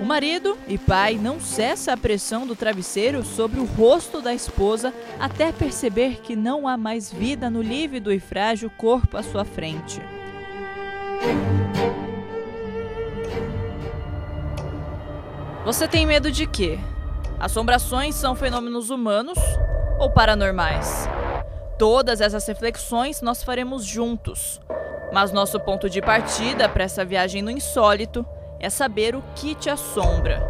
O marido e pai não cessa a pressão do travesseiro sobre o rosto da esposa até perceber que não há mais vida no lívido e frágil corpo à sua frente. Você tem medo de quê? Assombrações são fenômenos humanos ou paranormais? Todas essas reflexões nós faremos juntos. Mas nosso ponto de partida para essa viagem no insólito é saber o que te assombra.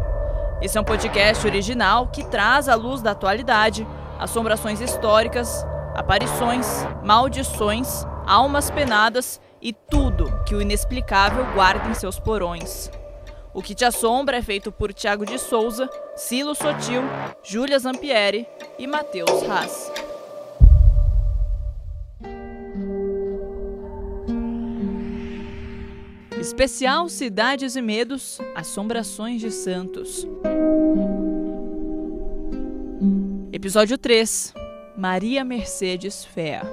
Esse é um podcast original que traz à luz da atualidade assombrações históricas, aparições, maldições, almas penadas e tudo que o inexplicável guarda em seus porões. O que te assombra é feito por Tiago de Souza, Silo Sotil, Júlia Zampieri e Matheus Haas. Especial Cidades e Medos, Assombrações de Santos. Episódio 3 Maria Mercedes Fea.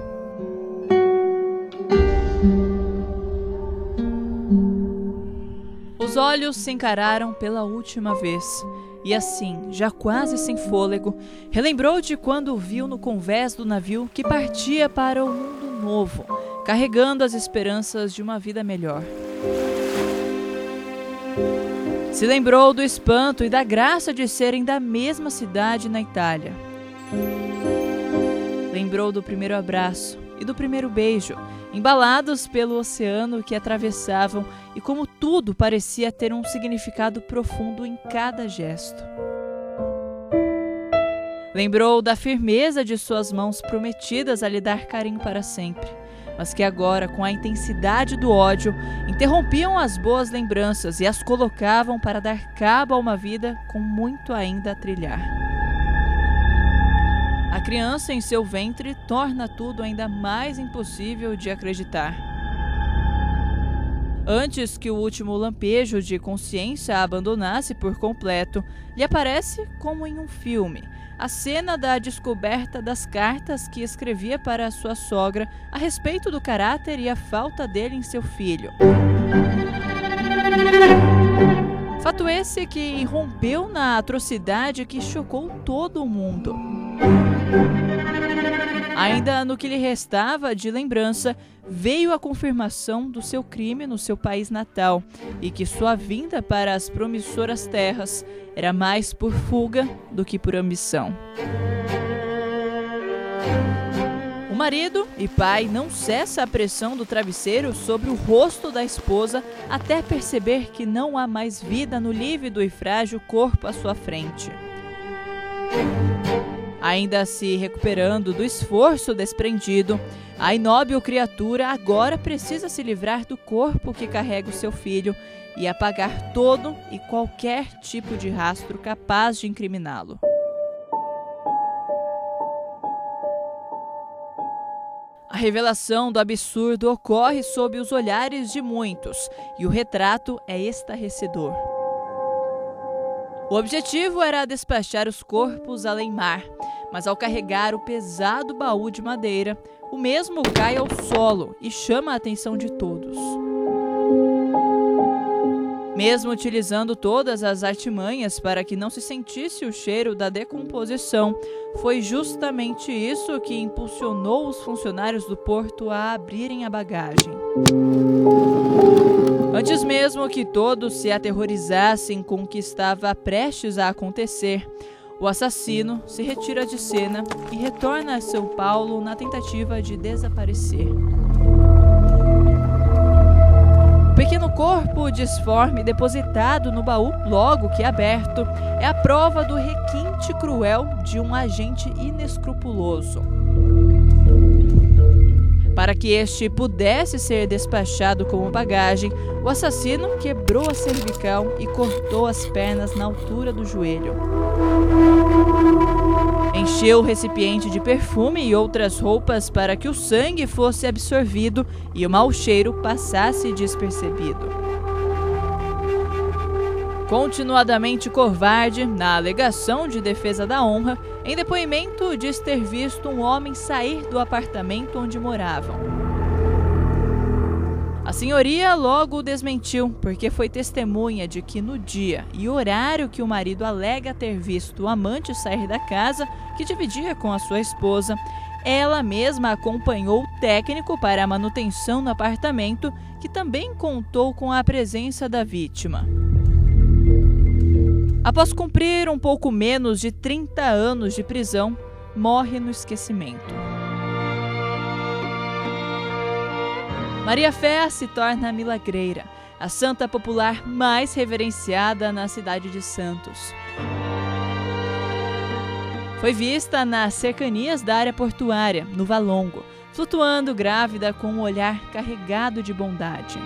Os olhos se encararam pela última vez. E assim, já quase sem fôlego, relembrou de quando viu no convés do navio que partia para o mundo novo, carregando as esperanças de uma vida melhor. Se lembrou do espanto e da graça de serem da mesma cidade na Itália. Lembrou do primeiro abraço e do primeiro beijo, embalados pelo oceano que atravessavam e como tudo parecia ter um significado profundo em cada gesto. Lembrou da firmeza de suas mãos prometidas a lhe dar carinho para sempre mas que agora, com a intensidade do ódio, interrompiam as boas lembranças e as colocavam para dar cabo a uma vida com muito ainda a trilhar. A criança em seu ventre torna tudo ainda mais impossível de acreditar. Antes que o último lampejo de consciência a abandonasse por completo, lhe aparece como em um filme a cena da descoberta das cartas que escrevia para sua sogra a respeito do caráter e a falta dele em seu filho. Fato esse que irrompeu na atrocidade que chocou todo o mundo. Ainda no que lhe restava de lembrança, veio a confirmação do seu crime no seu país natal e que sua vinda para as promissoras terras era mais por fuga do que por ambição. O marido e pai não cessa a pressão do travesseiro sobre o rosto da esposa até perceber que não há mais vida no lívido e frágil corpo à sua frente. Ainda se recuperando do esforço desprendido, a inóbil criatura agora precisa se livrar do corpo que carrega o seu filho e apagar todo e qualquer tipo de rastro capaz de incriminá-lo. A revelação do absurdo ocorre sob os olhares de muitos e o retrato é estarrecedor. O objetivo era despachar os corpos além-mar, mas ao carregar o pesado baú de madeira, o mesmo cai ao solo e chama a atenção de todos. Mesmo utilizando todas as artimanhas para que não se sentisse o cheiro da decomposição, foi justamente isso que impulsionou os funcionários do porto a abrirem a bagagem. Antes mesmo que todos se aterrorizassem com o que estava prestes a acontecer, o assassino se retira de cena e retorna a São Paulo na tentativa de desaparecer. O pequeno corpo disforme depositado no baú, logo que aberto, é a prova do requinte cruel de um agente inescrupuloso. Para que este pudesse ser despachado como bagagem, o assassino quebrou a cervical e cortou as pernas na altura do joelho. Encheu o recipiente de perfume e outras roupas para que o sangue fosse absorvido e o mau cheiro passasse despercebido. Continuadamente covarde, na alegação de defesa da honra, em depoimento diz ter visto um homem sair do apartamento onde moravam. A senhoria logo o desmentiu, porque foi testemunha de que no dia e horário que o marido alega ter visto o amante sair da casa, que dividia com a sua esposa, ela mesma acompanhou o técnico para a manutenção no apartamento, que também contou com a presença da vítima. Após cumprir um pouco menos de 30 anos de prisão, morre no esquecimento. Maria Fé se torna milagreira, a santa popular mais reverenciada na cidade de Santos. Foi vista nas cercanias da área portuária, no Valongo, flutuando grávida com um olhar carregado de bondade.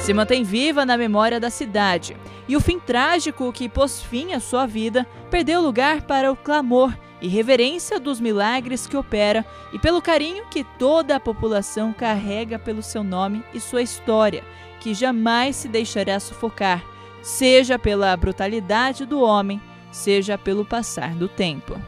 Se mantém viva na memória da cidade, e o fim trágico que pôs fim à sua vida perdeu lugar para o clamor e reverência dos milagres que opera e pelo carinho que toda a população carrega pelo seu nome e sua história, que jamais se deixará sufocar, seja pela brutalidade do homem, seja pelo passar do tempo.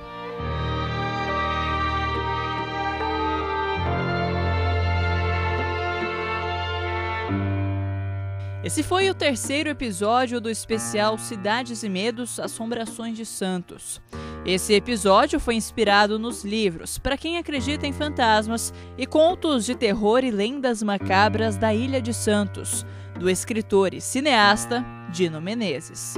Esse foi o terceiro episódio do especial Cidades e Medos Assombrações de Santos. Esse episódio foi inspirado nos livros Para Quem Acredita em Fantasmas e Contos de Terror e Lendas Macabras da Ilha de Santos, do escritor e cineasta Dino Menezes.